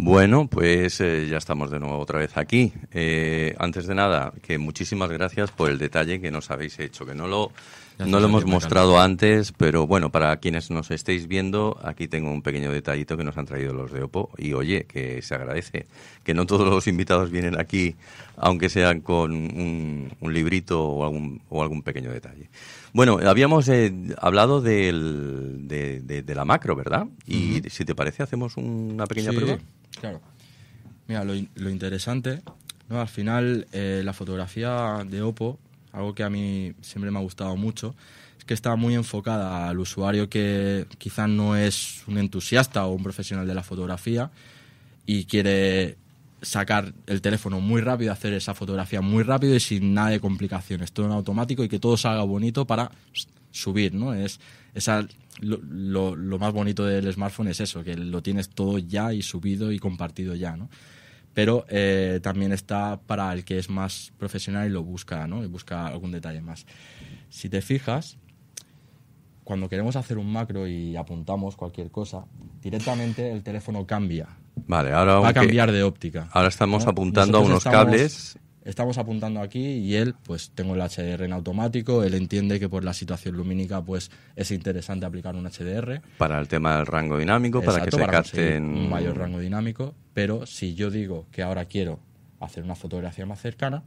Bueno, pues eh, ya estamos de nuevo otra vez aquí. Eh, antes de nada, que muchísimas gracias por el detalle que nos habéis hecho, que no lo, no lo hemos mostrado antes, pero bueno, para quienes nos estéis viendo, aquí tengo un pequeño detallito que nos han traído los de Oppo y oye, que se agradece, que no todos los invitados vienen aquí, aunque sean con un, un librito o algún, o algún pequeño detalle. Bueno, habíamos eh, hablado del, de, de- de la macro, ¿verdad? Y si te parece, hacemos una pequeña Sí, prueba. Claro. Mira, lo interesante, ¿no? Al final, eh, la fotografía de Oppo, algo que a mí siempre me ha gustado mucho, es que está muy enfocada al usuario que quizás no es un entusiasta o un profesional de la fotografía y quiere sacar el teléfono muy rápido, hacer esa fotografía muy rápido y sin nada de complicaciones, todo en automático y que todo salga bonito para subir, ¿no? Es esa lo, lo- más bonito del smartphone es eso, que lo tienes todo ya y subido y compartido ya, ¿no? Pero eh, también está para el que es más profesional y lo busca, ¿no? Y busca algún detalle más. Si te fijas, cuando queremos hacer un macro y apuntamos cualquier cosa, directamente el teléfono cambia. Vale, ahora Va a cambiar de óptica. Ahora estamos ¿no? apuntando a unos estamos- cables. Estamos apuntando aquí y él, pues tengo el HDR en automático. Él entiende que por la situación lumínica, pues es interesante aplicar un HDR. para el tema del rango dinámico, para que se para capten un mayor rango dinámico. Pero si yo digo que ahora quiero hacer una fotografía más cercana,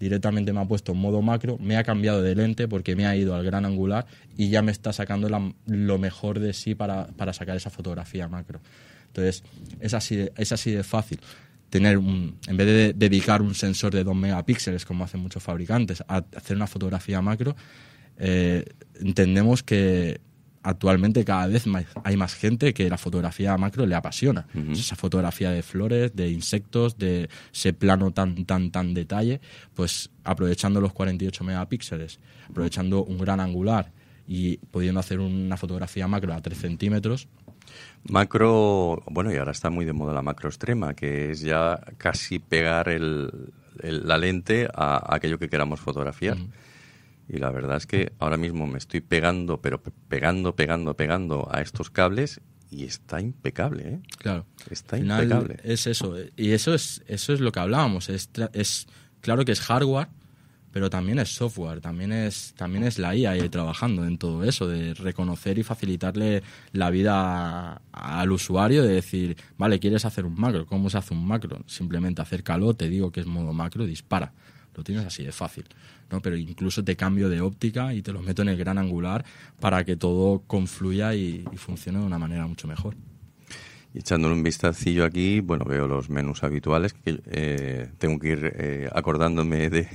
directamente me ha puesto en modo macro, me ha cambiado de lente porque me ha ido al gran angular y ya me está sacando la- lo mejor de sí para, para sacar esa fotografía macro. Entonces, es así de, es así de fácil. Tener un, en vez de dedicar un sensor de 2 megapíxeles, como hacen muchos fabricantes, a hacer una fotografía macro, eh, entendemos que actualmente cada vez más, hay más gente que la fotografía macro le apasiona. Esa fotografía de flores, de insectos, de ese plano tan, tan, tan detalle, pues aprovechando los 48 megapíxeles, aprovechando un gran angular y pudiendo hacer una fotografía macro a 3 centímetros, Macro, bueno, y ahora está muy de moda la macro extrema, que es ya casi pegar el, el- la lente a, a aquello que queramos fotografiar. Y la verdad es que ahora mismo me estoy pegando, pero pe- pegando, pegando, pegando a estos cables y está impecable, ¿eh? Claro. Está impecable. Es eso. Y eso es, eso es lo que hablábamos. Es, es claro que es hardware, pero también es software, también es, también es la IA trabajando en todo eso, de reconocer y facilitarle la vida al usuario, de decir, vale, quieres hacer un macro, ¿cómo se hace un macro? Simplemente acércalo, te digo que es modo macro, dispara. Lo tienes así de fácil, ¿no? Pero incluso te cambio de óptica y te lo meto en el gran angular para que todo confluya y funcione de una manera mucho mejor. Y echándole un vistacillo aquí, bueno, veo los menús habituales, que eh, tengo que ir eh, acordándome de,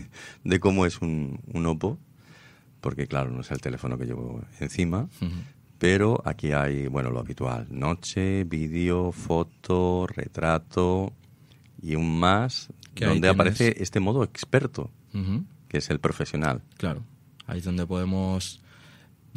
de cómo es un, un Oppo, porque claro, no es el teléfono que llevo encima, pero aquí hay, bueno, lo habitual, noche, vídeo, foto, retrato y un más, donde aparece este modo experto, que es el profesional. Claro, ahí es donde podemos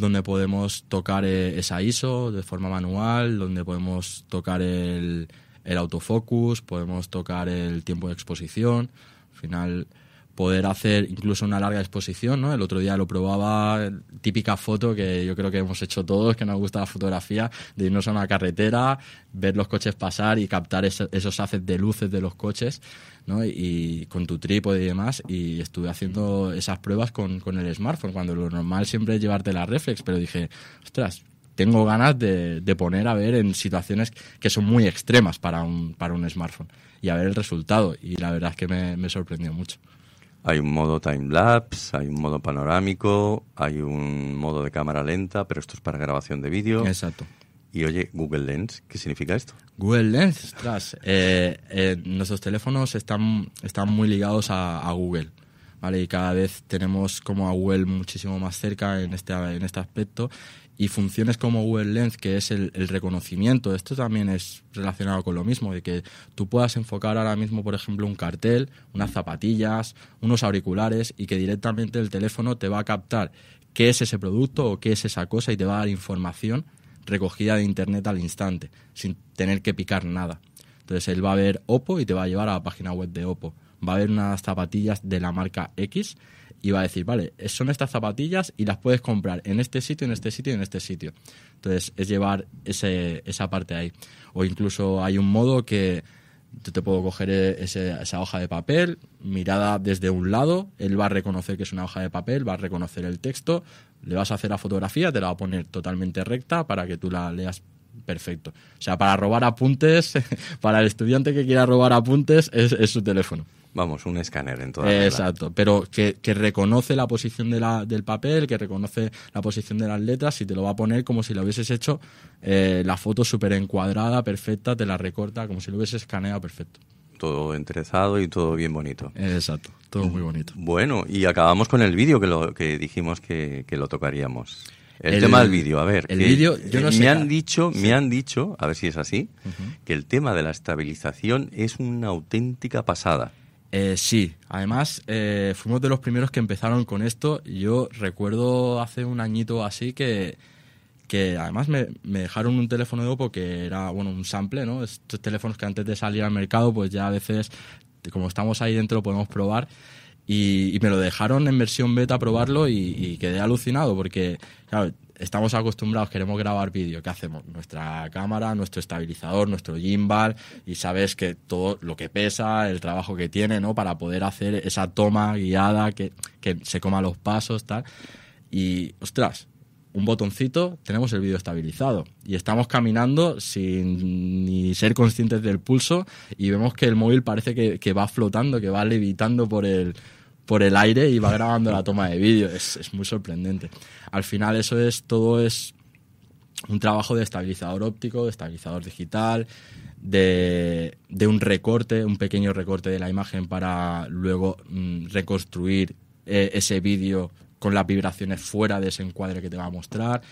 donde podemos tocar eh, esa ISO de forma manual, donde podemos tocar el, el autofocus, podemos tocar el tiempo de exposición, al final poder hacer incluso una larga exposición, ¿no? El otro día lo probaba, típica foto que yo creo que hemos hecho todos, que nos gusta la fotografía, de irnos a una carretera, ver los coches pasar y captar eso- esos haces de luces de los coches, ¿no? Y con tu trípode y demás, y estuve haciendo esas pruebas con, con el smartphone, cuando lo normal siempre es llevarte la reflex, pero dije, ostras, tengo ganas de, de poner a ver en situaciones que son muy extremas para un, para un smartphone y a ver el resultado. Y la verdad es que me, me sorprendió mucho. Hay un modo time-lapse, hay un modo panorámico, hay un modo de cámara lenta, pero esto es para grabación de vídeo. Exacto. Y oye, Google Lens, ¿qué significa esto? Google Lens, ostras, eh, eh, nuestros teléfonos están, están muy ligados a, a Google. ¿Vale? Y cada vez tenemos como a Google muchísimo más cerca en este, en este aspecto. Y funciones como Google Lens, que es el, el reconocimiento, esto también es relacionado con lo mismo, de que tú puedas enfocar ahora mismo, por ejemplo, un cartel, unas zapatillas, unos auriculares, y que directamente el teléfono te va a captar qué es ese producto o qué es esa cosa y te va a dar información recogida de internet al instante, sin tener que picar nada. Entonces él va a ver Oppo y te va a llevar a la página web de Oppo. Va a ver unas zapatillas de la marca X y va a decir, vale, son estas zapatillas y las puedes comprar en este sitio, en este sitio y en este sitio. Entonces es llevar ese, esa parte ahí. O incluso hay un modo que yo te puedo coger ese- esa hoja de papel, mirada desde un lado, él va a reconocer que es una hoja de papel, va a reconocer el texto, le vas a hacer la fotografía, te la va a poner totalmente recta para que tú la leas perfecto. O sea, para robar apuntes, para el estudiante que quiera robar apuntes, es, es su teléfono. Vamos, un escáner en toda. Exacto, pero que, que reconoce la posición de la, del papel, que reconoce la posición de las letras y te lo va a poner como si lo hubieses hecho eh, la foto súper encuadrada, perfecta, te la recorta como si lo hubieses escaneado perfecto. Todo enterezado y todo bien bonito. Exacto, todo muy bonito. Bueno, y acabamos con el vídeo que, lo, que dijimos que, que lo tocaríamos. El, El- tema del vídeo, a ver. el vídeo, yo no sé Me ca- han dicho, me han dicho, a ver si es así, que el tema de la estabilización es una auténtica pasada. Eh, sí, además eh, fuimos de los primeros que empezaron con esto. Yo recuerdo hace un añito así que, que además me, me dejaron un teléfono de Oppo que era bueno un sample, ¿no? Estos teléfonos que antes de salir al mercado, pues ya a veces, como estamos ahí dentro, podemos probar. Y, me lo dejaron en versión beta probarlo y, y quedé alucinado porque, claro, estamos acostumbrados, queremos grabar vídeo, ¿qué hacemos? Nuestra cámara, nuestro estabilizador, nuestro gimbal y sabes que todo lo que pesa, el trabajo que tiene, ¿no? Para poder hacer esa toma guiada, que, que se coma los pasos, tal. Y, ostras, un botoncito, tenemos el vídeo estabilizado. Y estamos caminando sin ni ser conscientes del pulso y vemos que el móvil parece que, que va flotando, que va levitando por el, por el aire y va grabando la toma de vídeo. Es, es muy sorprendente. Al final eso es, todo es un trabajo de estabilizador óptico, de estabilizador digital, de, de un recorte, un pequeño recorte de la imagen para luego mm, reconstruir eh, ese vídeo con las vibraciones fuera de ese encuadre que te va a mostrar.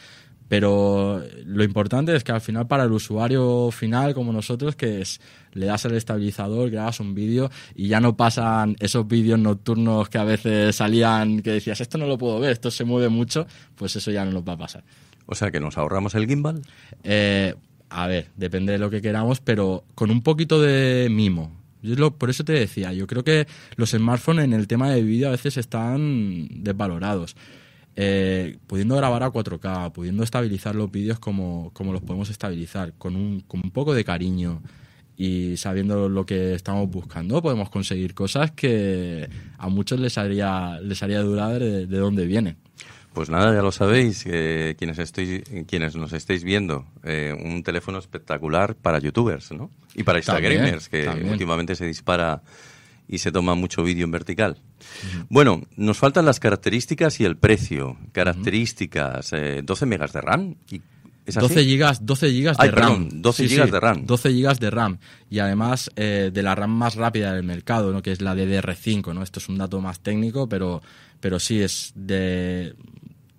Pero lo importante es que al final para el usuario final como nosotros, que es le das el estabilizador, grabas un vídeo y ya no pasan esos vídeos nocturnos que a veces salían que decías, esto no lo puedo ver, esto se mueve mucho, pues eso ya no nos va a pasar. O sea que nos ahorramos el gimbal. Eh, a ver, depende de lo que queramos, pero con un poquito de mimo. Yo lo- por eso te decía, yo creo que los smartphones en el tema de vídeo a veces están desvalorados. Eh, pudiendo grabar a 4K, pudiendo estabilizar los vídeos como, como los podemos estabilizar, con un, con un poco de cariño y sabiendo lo que estamos buscando, podemos conseguir cosas que a muchos les haría, les haría dudar de, de dónde vienen. Pues nada, ya lo sabéis, eh, quienes, estoy, quienes nos estéis viendo, eh, un teléfono espectacular para youtubers, ¿no? Y para Instagramers, que también. últimamente se dispara y se toma mucho vídeo en vertical. Bueno, nos faltan las características y el precio. Características, eh, 12 megas de RAM. ¿Y ¿Es así? 12 gigas, 12 gigas de Ay, RAM. perdón, 12 gigas de RAM. 12 gigas de RAM. Y además eh, de la RAM más rápida del mercado, ¿no? que es la DDR5. ¿no? Esto es un dato más técnico, pero, pero sí es de.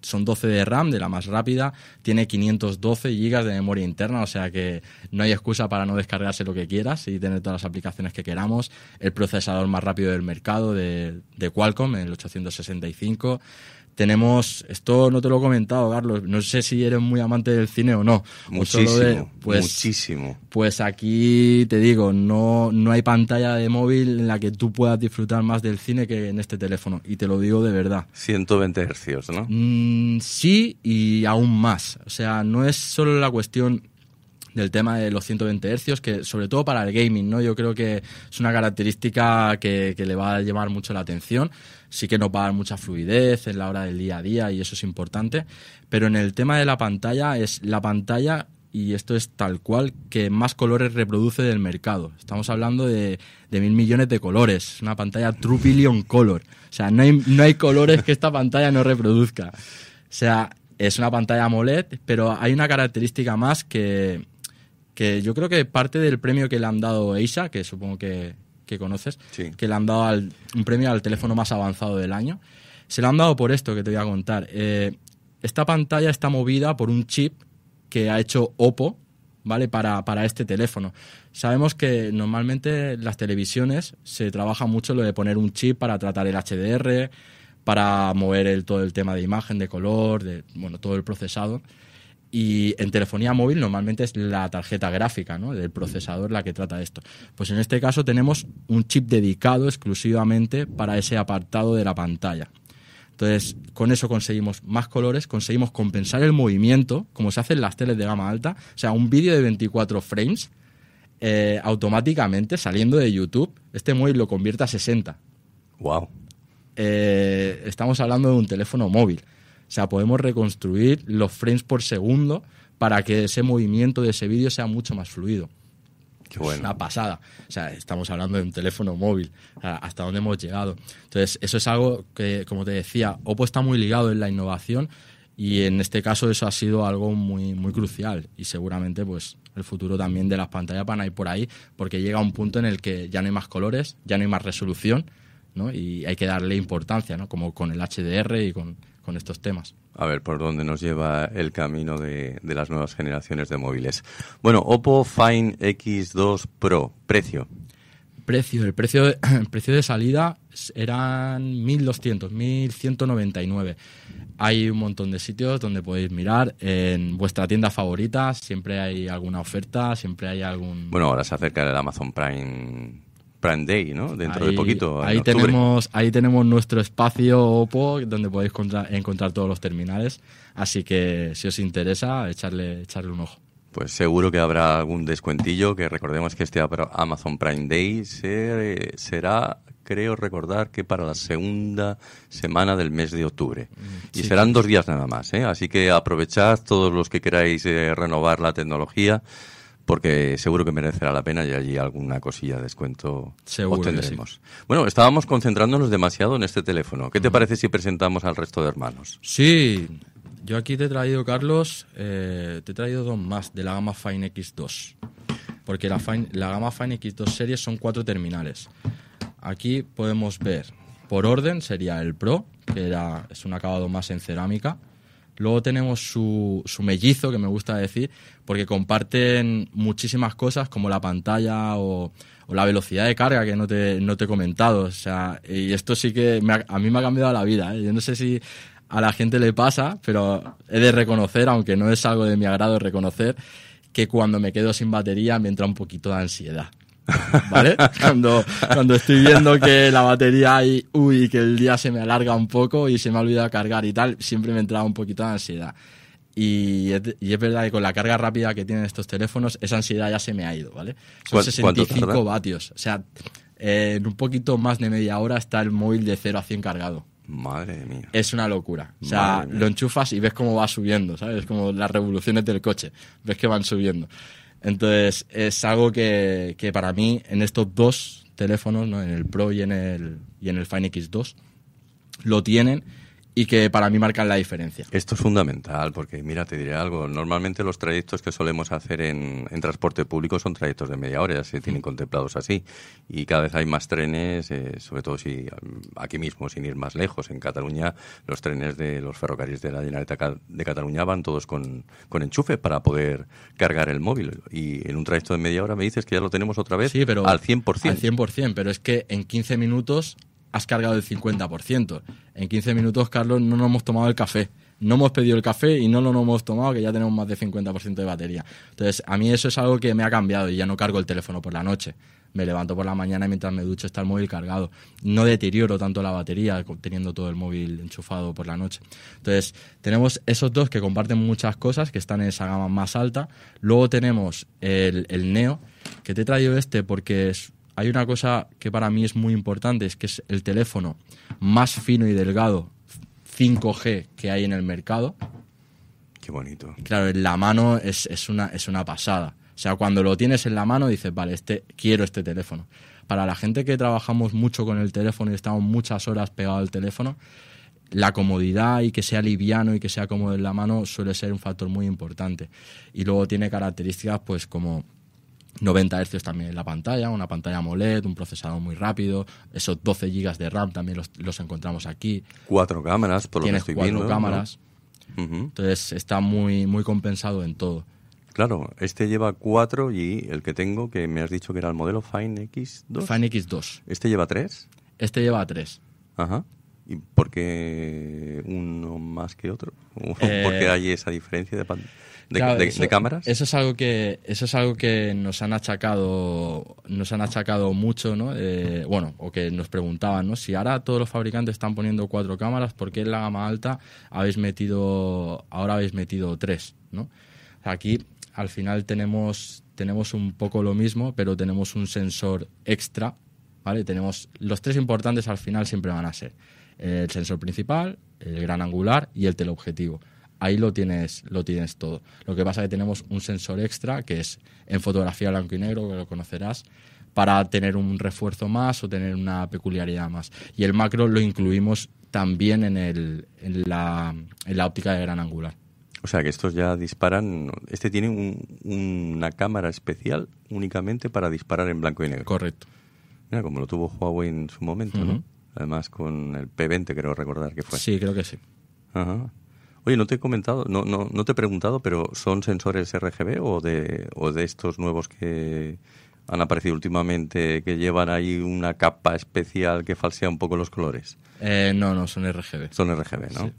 Son 12 de RAM, de la más rápida. Tiene 512 gigas de memoria interna, o sea que no hay excusa para no descargarse lo que quieras y tener todas las aplicaciones que queramos. El procesador más rápido del mercado de, de Qualcomm, el 865. Tenemos, esto no te lo he comentado, Carlos, no sé si eres muy amante del cine o no. o Muchísimo, de- pues, muchísimo. pues aquí te digo, no, no hay pantalla de móvil en la que tú puedas disfrutar más del cine que en este teléfono. Y te lo digo de verdad. 120 hercios, ¿no? Mm, sí y aún más. O sea, no es solo la cuestión del tema de los 120 Hz, que sobre todo para el gaming, ¿no? Yo creo que es una característica que, que le va a llamar mucho la atención. Sí que nos va a dar mucha fluidez en la hora del día a día y eso es importante. Pero en el tema de la pantalla, es la pantalla y esto es tal cual que más colores reproduce del mercado. Estamos hablando de, de mil millones de colores, una pantalla True Billion Color. O sea, no hay, no hay colores que esta pantalla no reproduzca. O sea, es una pantalla AMOLED, pero hay una característica más que, que yo creo que parte del premio que le han dado a Isa, que supongo que, que conoces, Sí. que le han dado al- un premio al teléfono más avanzado del año, se lo han dado por esto que te voy a contar. Eh, esta pantalla está movida por un chip que ha hecho Oppo, ¿vale? Para, para este teléfono. Sabemos que normalmente en las televisiones se trabaja mucho lo de poner un chip para tratar el HDR, para mover el, todo el tema de imagen, de color, de, bueno, todo el procesado. Y en telefonía móvil normalmente es la tarjeta gráfica ¿no? del procesador la que trata esto. Pues en este caso tenemos un chip dedicado exclusivamente para ese apartado de la pantalla. Entonces, con eso conseguimos más colores, conseguimos compensar el movimiento, como se hace en las teles de gama alta. O sea, un vídeo de 24 frames, eh, automáticamente saliendo de YouTube, este móvil lo convierte a 60 Wow. eh, estamos hablando de un teléfono móvil. O sea, podemos reconstruir los frames por segundo para que ese movimiento de ese vídeo sea mucho más fluido. Qué bueno. Es una pasada. O sea, estamos hablando de un teléfono móvil. Hasta dónde hemos llegado. Entonces, eso es algo que, como te decía, Oppo está muy ligado en la innovación y en este caso eso ha sido algo muy, muy crucial. Y seguramente, pues, el futuro también de las pantallas van a ir por ahí porque llega un punto en el que ya no hay más colores, ya no hay más resolución, ¿no? Y hay que darle importancia, ¿no? Como con el HDR y con, con estos temas. A ver por dónde nos lleva el camino de, de las nuevas generaciones de móviles. Bueno, Oppo Find X2 Pro, precio. Precio, el precio de, el precio de salida eran 1.200, 1.199. Hay un montón de sitios donde podéis mirar. En vuestra tienda favorita siempre hay alguna oferta, siempre hay algún... Bueno, ahora se acerca el Amazon Prime, Prime Day, ¿no? Dentro de Ahí- poquito. en Ahí octubre. tenemos, ahí tenemos nuestro espacio Oppo donde podéis contra- encontrar todos los terminales. Así que si os interesa, echarle, echarle un ojo. Pues seguro que habrá algún descuentillo, que recordemos que este Amazon Prime Day se- será, creo recordar, que para la segunda semana del mes de octubre. y sí. serán dos días nada más, ¿eh? Así que aprovechad todos los que queráis eh, renovar la tecnología, porque seguro que merecerá la pena y allí alguna cosilla de descuento Seguro obtendremos. Bueno, estábamos concentrándonos demasiado en este teléfono. ¿Qué te parece si presentamos al resto de hermanos? Sí, yo aquí te he traído, Carlos, eh, te he traído dos más de la gama Fine X2. Porque la, Fine- la gama Fine X2 series son cuatro terminales. Aquí podemos ver, por orden sería el Pro, que era, es un acabado más en cerámica. Luego tenemos su, su mellizo, que me gusta decir, porque comparten muchísimas cosas como la pantalla o, la velocidad de carga que no te, no te he comentado. O sea, y esto sí que a mí me ha cambiado la vida. ¿eh? Yo no sé si a la gente le pasa, pero he de reconocer, aunque no es algo de mi agrado reconocer, que cuando me quedo sin batería me entra un poquito de ansiedad. ¿Vale? Cuando, cuando estoy viendo que la batería hay, uy, que el día se me alarga un poco y se me ha olvidado cargar y tal, siempre me entraba un poquito de ansiedad. Y es, y es verdad que con la carga rápida que tienen estos teléfonos, esa ansiedad ya se me ha ido, ¿vale? Son ¿Cuán- cuánto 65 tarda? vatios. O sea, eh, en un poquito más de media hora está el móvil de 0 a 100 cargado. Madre mía. Es una locura. O sea, lo enchufas y ves cómo va subiendo, ¿sabes? Como las revoluciones del coche. Ves que van subiendo. Entonces, es algo que, que para mí, en estos dos teléfonos, ¿no? en el Pro y en el, y en el Fine X2, lo tienen y que para mí marcan la diferencia. Esto es fundamental porque, mira, te diré algo. Normalmente los trayectos que solemos hacer en, en transporte público son trayectos de media hora, ya se tienen contemplados así. Y cada vez hay más trenes, eh, sobre todo si mm, aquí mismo, sin ir más lejos, en Cataluña, los trenes de los ferrocarriles de la Generalitat de Cataluña van todos con, con enchufe para poder cargar el móvil. Y en un trayecto de media hora me dices que ya lo tenemos otra vez Sí, pero al 100%. Al 100%, pero es que en 15 minutos has cargado el 50%. En 15 minutos, Carlos, no nos hemos tomado el café. No hemos pedido el café y no lo hemos tomado, que ya tenemos más de 50% de batería. Entonces, a mí eso es algo que me ha cambiado y ya no cargo el teléfono por la noche. me levanto por la mañana y mientras me ducho está el móvil cargado. No deterioro tanto la batería teniendo todo el móvil enchufado por la noche. Entonces, tenemos esos dos que comparten muchas cosas, que están en esa gama más alta. Luego tenemos el, el Neo, que te he traído este porque es- hay una cosa que para mí es muy importante, es que es el teléfono más fino y delgado 5G que hay en el mercado. Qué bonito. Claro, en la mano es, es, una, es una pasada. O sea, cuando lo tienes en la mano dices, vale, este, quiero este teléfono. Para la gente que trabajamos mucho con el teléfono y estamos muchas horas pegado al teléfono, la comodidad y que sea liviano y que sea cómodo en la mano suele ser un factor muy importante. Y luego tiene características pues como 90 Hz también en la pantalla, una pantalla AMOLED, un procesador muy rápido, esos 12 GB de RAM también los, los encontramos aquí. Cuatro cámaras, por lo que Tienes estoy cuatro viendo. ¿no? cámaras, entonces está muy, muy compensado en todo. Claro, este lleva cuatro y el que tengo, que me has dicho que era el modelo Fine X2. Fine X2. ¿Este lleva tres? Este lleva tres. Ajá. ¿Y por qué uno más que otro? Eh, ¿Por qué hay esa diferencia de, pan- de, Claro, de- eso- de cámaras? Eso es algo que eso es algo que nos han achacado nos han achacado mucho, ¿no? Eh, bueno, o que nos preguntaban, ¿no? Si ahora todos los fabricantes están poniendo cuatro cámaras, ¿por qué en la gama alta habéis metido ahora habéis metido tres, ¿no? Aquí al final tenemos tenemos un poco lo mismo, pero tenemos un sensor extra, ¿vale? Tenemos los tres importantes al final siempre van a ser el sensor principal, el gran angular y el teleobjetivo ahí lo tienes, lo tienes todo. Lo que pasa es que tenemos un sensor extra que es en fotografía blanco y negro, que lo conocerás, para tener un refuerzo más o tener una peculiaridad más. Y el macro lo incluimos también en, el, en, la, en la óptica de gran angular. O sea, que estos ya disparan... Este tiene un- una cámara especial únicamente para disparar en blanco y negro. Correcto. Mira, como lo tuvo Huawei en su momento, ¿no? Además con el P20, creo recordar que fue. Sí, creo que sí. Ajá. Oye, no te he comentado, no, no, no te he preguntado, pero ¿son sensores RGB o de, o de estos nuevos que han aparecido últimamente que llevan ahí una capa especial que falsea un poco los colores? Eh, no, no, son RGB. Son RGB, ¿no? Sí.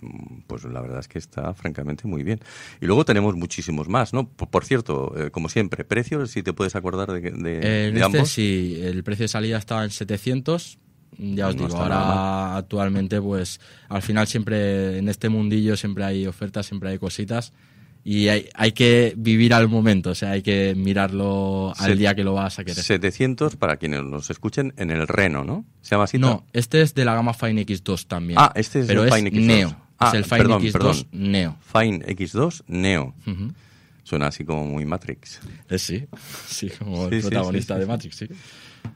Mm, Pues la verdad es que está francamente muy bien. Y luego tenemos muchísimos más, ¿no? Por, por cierto, eh, como siempre, precios, si te puedes acordar de, de, Eh, de este ambos. sí, el precio de salida estaba en 700. Ya os No digo, ahora mal. actualmente, pues al final siempre en este mundillo siempre hay ofertas, siempre hay cositas y hay, hay que vivir al momento, o sea, hay que mirarlo al Se- día que lo vas a querer. 700 para quienes nos escuchen en el Reno, ¿no? ¿Se llama así? No, este es de la gama Fine X2 también. Ah, este es pero el es Fine X2. Neo. Ah, es el Fine perdón, X2 perdón. Neo. Fine X2 Neo. Suena así como muy Matrix. Eh, sí, sí, como Sí, el protagonista sí, sí, de. Matrix, sí.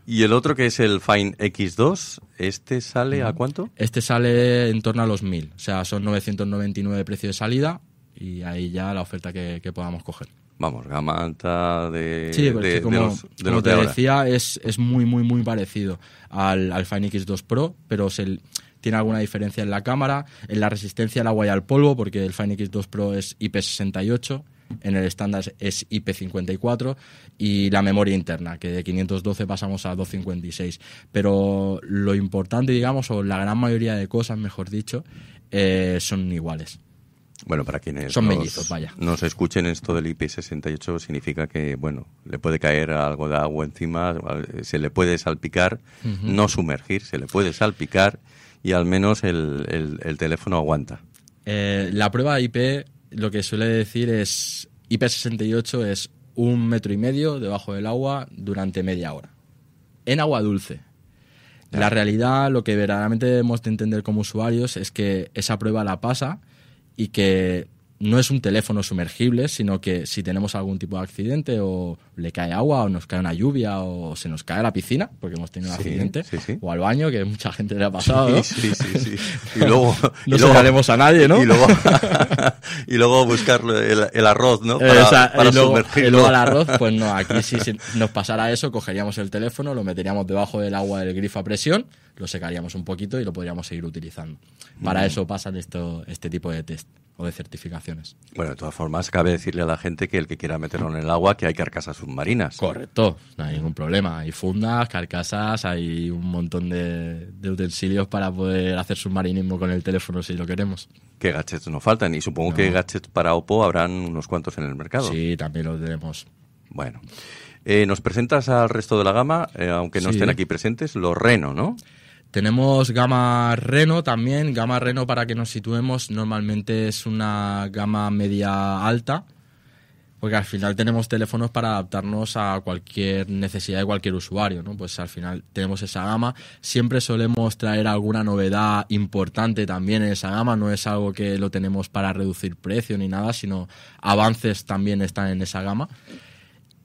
Y el otro que es el Fine X2, ¿este sale a cuánto? Este sale en torno a los 1000, o sea, son 999 de precio de salida y ahí ya la oferta que, que podamos coger. Vamos, gama alta de, Sí, de- de como, los de, como los te ahora. decía, es, es muy, muy, muy parecido al, al Fine X2 Pro, pero se, tiene alguna diferencia en la cámara, en la resistencia al agua y al polvo, porque el Fine X2 Pro es IP68, en el estándar es IP54, y la memoria interna, que de 512 pasamos a 256. Pero lo importante, digamos, o la gran mayoría de cosas, mejor dicho, eh, son iguales. Bueno, para quienes Son nos, mellizos, vaya. nos escuchen esto del IP68 significa que, bueno, le puede caer algo de agua encima, se le puede salpicar, no sumergir, se le puede salpicar y al menos el, el- el teléfono aguanta. Eh, la prueba IP lo que suele decir es IP68 es un metro y medio debajo del agua durante media hora. En agua dulce. La realidad, lo que verdaderamente debemos de entender como usuarios es que esa prueba la pasa y que no es un teléfono sumergible, sino que si tenemos algún tipo de accidente o le cae agua o nos cae una lluvia o se nos cae a la piscina, porque hemos tenido un Sí, accidente, sí, sí. o al baño, que mucha gente le ha pasado, ¿no? Sí, sí, sí. Y luego, No y luego- a nadie, ¿no? Y luego, y luego buscar el, el arroz, ¿no? Para, Eh, o sea, para y luego, sumergirlo. y luego al arroz, pues no, aquí si nos pasara eso, cogeríamos el teléfono, lo meteríamos debajo del agua del grifo a presión, lo secaríamos un poquito y lo podríamos seguir utilizando. Para eso pasan esto, este tipo de test o de certificaciones. Bueno, de todas formas, cabe decirle a la gente que el que quiera meterlo en el agua, que hay carcasas submarinas. Correcto, no hay ningún problema. Hay fundas, carcasas, hay un montón de, de utensilios para poder hacer submarinismo con el teléfono si lo queremos. Que gadgets no faltan. Y supongo que gadgets para Oppo habrán unos cuantos en el mercado. Sí, también lo tenemos. Bueno. Eh, ¿Nos presentas al resto de la gama, eh, aunque no Sí. estén aquí presentes? Los Reno, ¿no? Tenemos gama Reno también. Gama Reno, para que nos situemos, normalmente es una gama media alta, porque al final tenemos teléfonos para adaptarnos a cualquier necesidad de cualquier usuario, ¿no? Pues al final tenemos esa gama. Siempre solemos traer alguna novedad importante también en esa gama. No es algo que lo tenemos para reducir precio ni nada, sino avances también están en esa gama.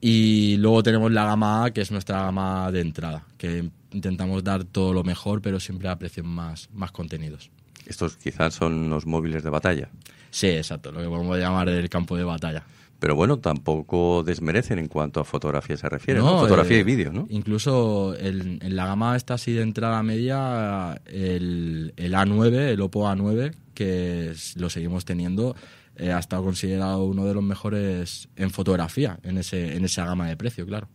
Y luego tenemos la gama A, que es nuestra gama de entrada, que intentamos dar todo lo mejor, pero siempre a precios más, más contenidos. Estos quizás son los móviles de batalla. Sí, exacto, lo que podemos llamar el campo de batalla. Pero bueno, tampoco desmerecen en cuanto a fotografía se refiere. ¿no? Fotografía eh, y vídeo, ¿no? Incluso el- en la gama esta así de entrada media, el, el A9, el Oppo A9, que es- lo seguimos teniendo, eh, ha estado considerado uno de los mejores en fotografía, en, ese, en esa gama de precio, claro.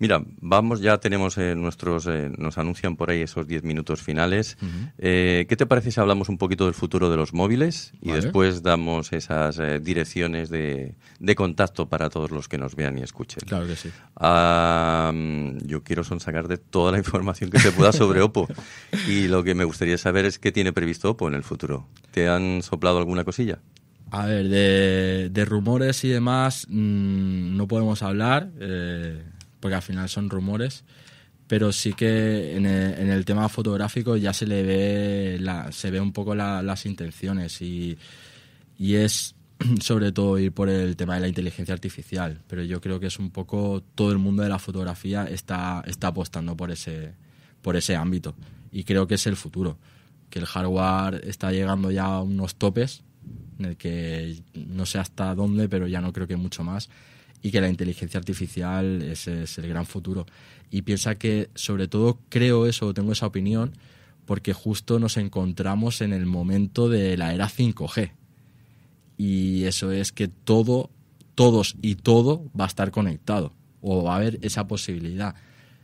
Mira, vamos, ya tenemos eh, nuestros, eh, nos anuncian por ahí esos 10 minutos finales. Eh, ¿Qué te parece si hablamos un poquito del futuro de los móviles y Vale. después damos esas eh, direcciones de, de contacto para todos los que nos vean y escuchen? Claro que sí. Ah, yo quiero sonsacar de toda la información que se pueda sobre Oppo. Y lo que me gustaría saber es qué tiene previsto Oppo en el futuro. ¿Te han soplado alguna cosilla? A ver, de, de rumores y demás mm, no podemos hablar, eh, porque al final son rumores, pero sí que en el, en el tema fotográfico ya se le ve, la, se ve un poco la- las intenciones y, y es sobre todo ir por el tema de la inteligencia artificial, pero yo creo que es un poco todo el mundo de la fotografía está, está apostando por ese, por ese ámbito y creo que es el futuro, que el hardware está llegando ya a unos topes en el que no sé hasta dónde, pero ya no creo que mucho más, y que la inteligencia artificial ese es el gran futuro. Y piensa que, sobre todo, creo eso, tengo esa opinión, porque justo nos encontramos en el momento de la era 5G. Y eso es que todo, todos y todo va a estar conectado, o va a haber esa posibilidad.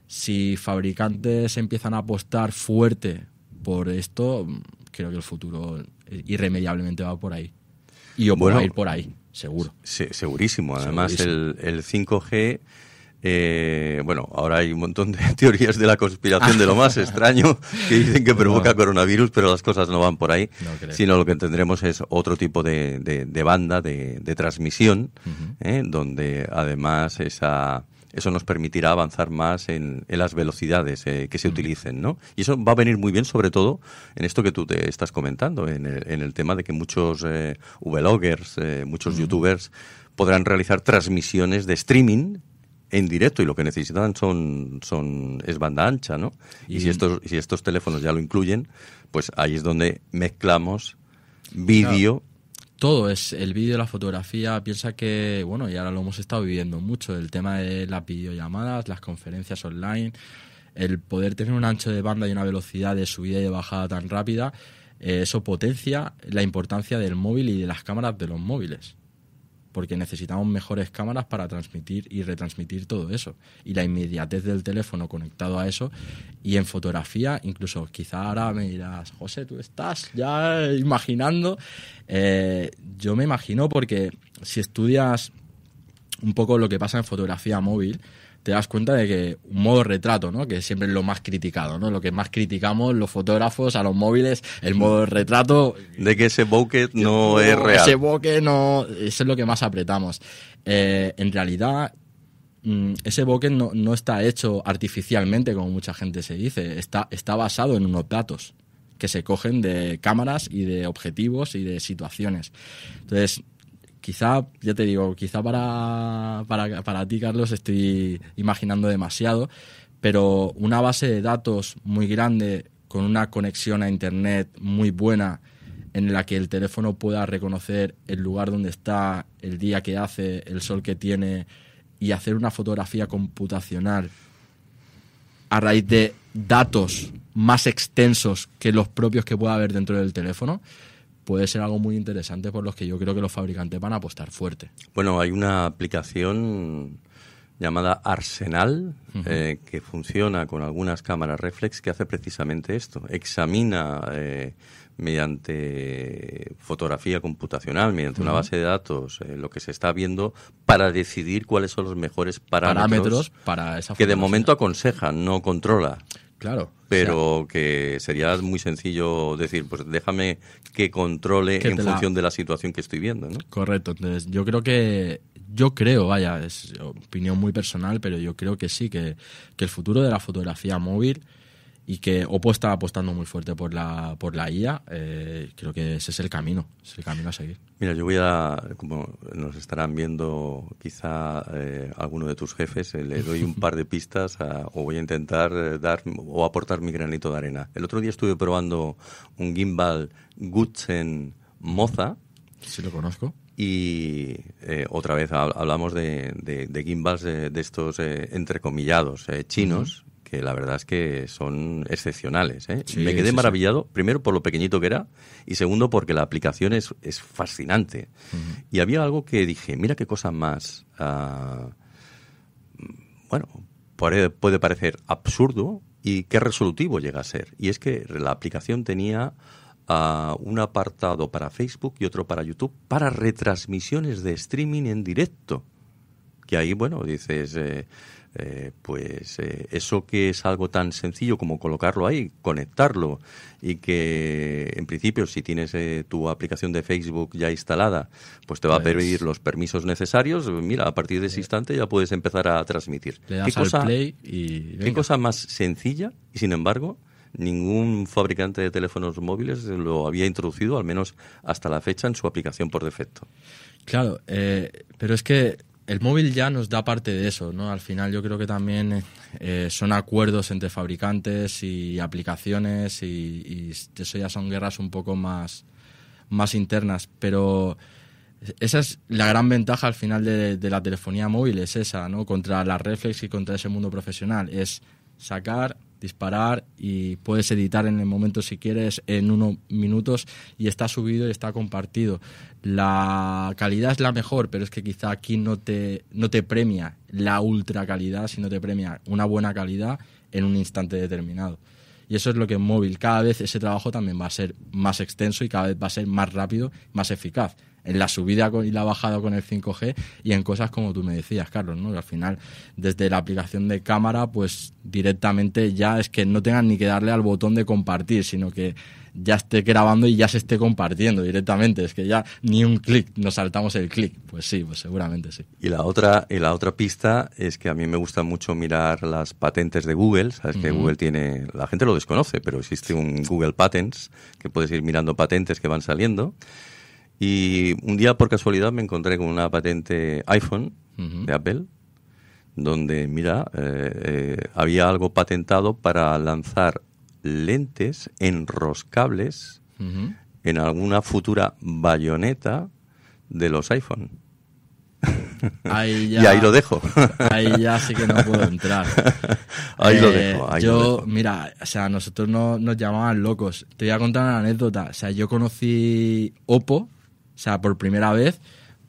Si fabricantes empiezan a apostar fuerte por esto, creo que el futuro irremediablemente va por ahí. Y Bueno. va a ir por ahí, seguro. Se- segurísimo. Además, Segurísimo. El, el 5G. eh, bueno, ahora hay un montón de teorías de la conspiración de lo más extraño que dicen que provoca coronavirus, pero las cosas no van por ahí, No sino lo que tendremos es otro tipo de, de- de banda de, de transmisión, ¿eh? donde además esa, eso nos permitirá avanzar más en, en las velocidades eh, que se utilicen, ¿no? Y eso va a venir muy bien, sobre todo, en esto que tú te estás comentando, en el, en el tema de que muchos eh, vloggers, eh, muchos youtubers podrán realizar transmisiones de streaming en directo y lo que necesitan son, son es banda ancha, ¿no? Y, Y- si estos si estos teléfonos ya lo incluyen, pues ahí es donde mezclamos vídeo todo es el vídeo, la fotografía. Piensa que, bueno, y ahora lo hemos estado viviendo mucho, el tema de las videollamadas, las conferencias online, el poder tener un ancho de banda y una velocidad de subida y de bajada tan rápida, eh, eso potencia la importancia del móvil y de las cámaras de los móviles. Porque necesitamos mejores cámaras para transmitir y retransmitir todo eso. Y la inmediatez del teléfono conectado a eso. Y en fotografía, incluso quizá ahora me dirás, José, tú estás ya imaginando. Eh, yo me imagino porque si estudias un poco lo que pasa en fotografía móvil, te das cuenta de que un modo retrato, ¿no? Que siempre es lo más criticado, ¿no? Lo que más criticamos los fotógrafos a los móviles, el modo retrato de que ese bokeh no es ese real. bokeh no, eso es lo que más apretamos. Eh, en realidad, mm, ese bokeh no, no está hecho artificialmente, como mucha gente se dice. Está, está basado en unos datos que se cogen de cámaras y de objetivos y de situaciones. Entonces, quizá, ya te digo, quizá para, para, para ti, Carlos, estoy imaginando demasiado, pero una base de datos muy grande con una conexión a Internet muy buena en la que el teléfono pueda reconocer el lugar donde está, el día que hace, el sol que tiene y hacer una fotografía computacional a raíz de datos más extensos que los propios que pueda haber dentro del teléfono, puede ser algo muy interesante por los que yo creo que los fabricantes van a apostar fuerte. Bueno, hay una aplicación llamada Arsenal, eh, que funciona con algunas cámaras reflex, que hace precisamente esto. Examina eh, mediante fotografía computacional, mediante una base de datos, eh, lo que se está viendo para decidir cuáles son los mejores parámetros, Parámetros para esa que de momento aconseja, no controla. Claro. Pero que sería muy sencillo decir, pues déjame que controle Que en la- función de la situación que estoy viendo, ¿no? Correcto, entonces yo creo que, yo creo, vaya, es opinión muy personal, pero yo creo que sí, que, que el futuro de la fotografía móvil y que Oppo está apostando muy fuerte por la, por la IA, eh, creo que ese es el camino, es el camino a seguir. Mira, yo voy a, como nos estarán viendo quizá eh, alguno de tus jefes, eh, le doy un par de pistas a- o voy a intentar eh, dar o aportar mi granito de arena. El otro día estuve probando un gimbal Goodsen Moza Sí lo conozco. y eh, otra vez hab- hablamos de, de- de gimbals de, de estos eh, entrecomillados eh, chinos. La verdad es que son excepcionales. ¿eh? Sí, Me quedé sí, sí. maravillado, primero por lo pequeñito que era y segundo porque la aplicación es, es fascinante. Y había algo que dije, mira qué cosa más, ah, bueno, puede, puede parecer absurdo y qué resolutivo llega a ser. Y es que la aplicación tenía ah, un apartado para Facebook y otro para YouTube para retransmisiones de streaming en directo. Que ahí, bueno, dices, eh, eh, pues eh, eso que es algo tan sencillo como colocarlo ahí, conectarlo y que en principio si tienes eh, tu aplicación de Facebook ya instalada, pues te va a Pues- pedir los permisos necesarios. Mira, a partir de ese instante ya puedes empezar a transmitir. Le das al play y ¿Qué cosa más sencilla? Y sin embargo, ningún fabricante de teléfonos móviles lo había introducido, al menos hasta la fecha, en su aplicación por defecto. Claro, pero es que el móvil ya nos da parte de eso, ¿no? Al final yo creo que también eh, son acuerdos entre fabricantes y aplicaciones y, eso ya son guerras un poco más, más internas, pero esa es la gran ventaja al final de, de la telefonía móvil, es esa, ¿no? Contra la reflex y contra ese mundo profesional, es sacar, disparar y puedes editar en el momento si quieres en unos minutos y está subido y está compartido. La calidad es la mejor, pero es que quizá aquí no te, no te premia la ultra calidad, sino te premia una buena calidad en un instante determinado. Y eso es lo que en móvil, cada vez ese trabajo también va a ser más extenso y cada vez va a ser más rápido, más eficaz. En la subida y la bajada con el 5G y en cosas como tú me decías, Carlos, ¿no? Que al final, desde la aplicación de cámara, pues directamente ya es que no tengan ni que darle al botón de compartir, sino que ya esté grabando y ya se esté compartiendo directamente. Es que ya ni un clic, nos saltamos el clic. Pues sí, pues seguramente sí. Y la otra, y la otra pista es que a mí me gusta mucho mirar las patentes de Google. Sabes que. Google tiene, la gente lo desconoce, pero existe un Google Patents que puedes ir mirando patentes que van saliendo. Y un día por casualidad me encontré con una patente iPhone de Apple, donde, mira, eh, eh, había algo patentado para lanzar lentes enroscables en alguna futura bayoneta de los iPhone. Ahí ya- Y ahí lo dejo. Ahí ya sí que no puedo entrar. Ahí lo Eh, dejo, ahí yo, lo dejo. mira, o sea, nosotros no, nos llamaban locos. Te voy a contar una anécdota. O sea, yo conocí Oppo, o sea, por primera vez,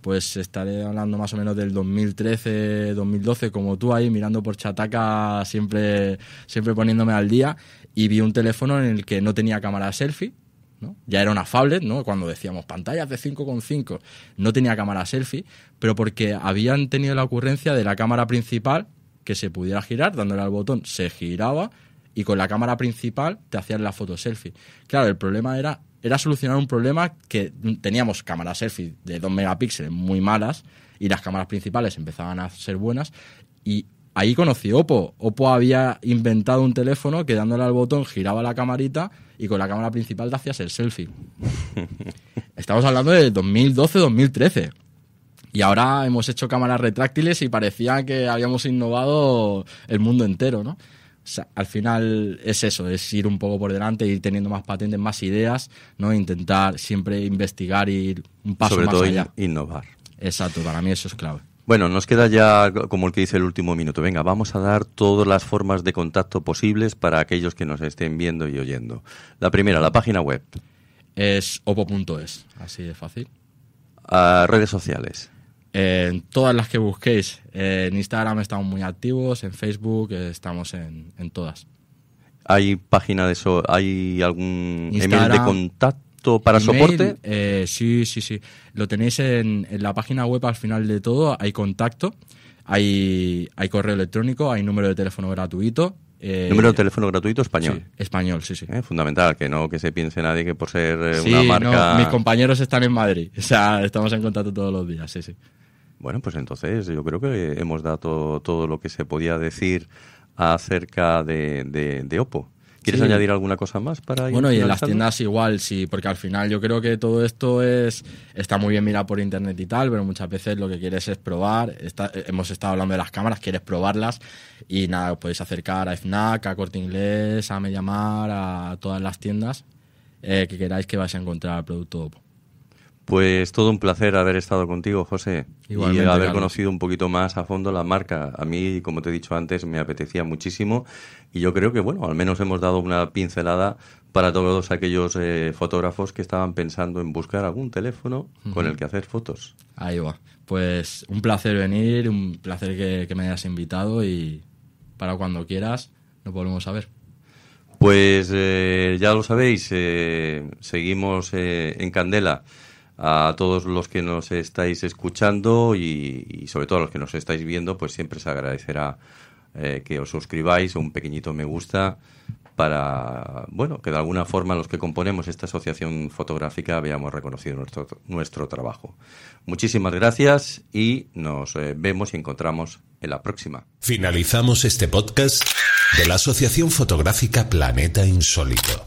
pues estaré hablando más o menos del 2013, 2012, como tú ahí, mirando por Chataca, siempre, siempre poniéndome al día, y vi un teléfono en el que no tenía cámara selfie, ¿no? Ya era una phablet, ¿no? Cuando decíamos pantallas de 5,5, no tenía cámara selfie, pero porque habían tenido la ocurrencia de la cámara principal que se pudiera girar, dándole al botón, se giraba y con la cámara principal te hacían la foto selfie. Claro, el problema era era solucionar un problema que teníamos cámaras selfie de 2 megapíxeles muy malas y las cámaras principales empezaban a ser buenas y ahí conocí Oppo. Oppo había inventado un teléfono que dándole al botón giraba la camarita y con la cámara principal te hacías el selfie. Estamos hablando de 2012-2013. Y ahora hemos hecho cámaras retráctiles y parecía que habíamos innovado el mundo entero, ¿no? O sea, al final es eso, es ir un poco por delante, ir teniendo más patentes, más ideas, ¿no? Intentar siempre investigar y ir un paso Sobre más todo allá. in- innovar. Exacto, para mí eso es clave. Bueno, nos queda ya como el que dice el último minuto. Venga, vamos a dar todas las formas de contacto posibles para aquellos que nos estén viendo y oyendo. La primera, la página web. Es oppo.es, así de fácil. Redes sociales. En todas las que busquéis. En Instagram estamos muy activos, en Facebook eh, estamos en, en todas. ¿Hay página de eso? ¿Hay algún email de contacto para Email, soporte? eh, sí, sí, sí. Lo tenéis en, en la página web al final de todo. Hay contacto, hay, hay correo electrónico, hay número de teléfono gratuito. eh, Número de teléfono gratuito español. sí, español, sí, sí. Eh, fundamental, que no que se piense nadie que por ser eh, Sí, una no, marca... mis compañeros están en Madrid. O sea, estamos en contacto todos los días, sí, sí. Bueno, pues entonces yo creo que hemos dado todo lo que se podía decir acerca de, de, de Oppo. ¿Quieres Sí. añadir alguna cosa más para ir Bueno, y en las tiendas igual, sí, porque al final yo creo que todo esto es está muy bien mirar por internet y tal, pero muchas veces lo que quieres es probar. Está- eh, hemos estado hablando de las cámaras, quieres probarlas y nada, os podéis acercar a FNAC, a Corte Inglés, a Mediamar, a todas las tiendas eh, que queráis que vais a encontrar el producto Oppo. Pues todo un placer haber estado contigo, José, Igualmente, y haber conocido un poquito más a fondo la marca. A mí, como te he dicho antes, me apetecía muchísimo y yo creo que, bueno, al menos hemos dado una pincelada para todos aquellos eh, fotógrafos que estaban pensando en buscar algún teléfono con el que hacer fotos. Ahí va. Pues un placer venir, un placer que, que me hayas invitado y para cuando quieras nos volvemos a ver. Pues eh, ya lo sabéis, eh, seguimos eh, en Candela a todos los que nos estáis escuchando y, sobre todo a los que nos estáis viendo, pues siempre se agradecerá eh, que os suscribáis un pequeñito me gusta para, bueno, que de alguna forma los que componemos esta asociación fotográfica veamos reconocido nuestro, nuestro trabajo. Muchísimas gracias y nos eh, vemos y encontramos en la próxima. Finalizamos este podcast de la Asociación Fotográfica Planeta Insólito.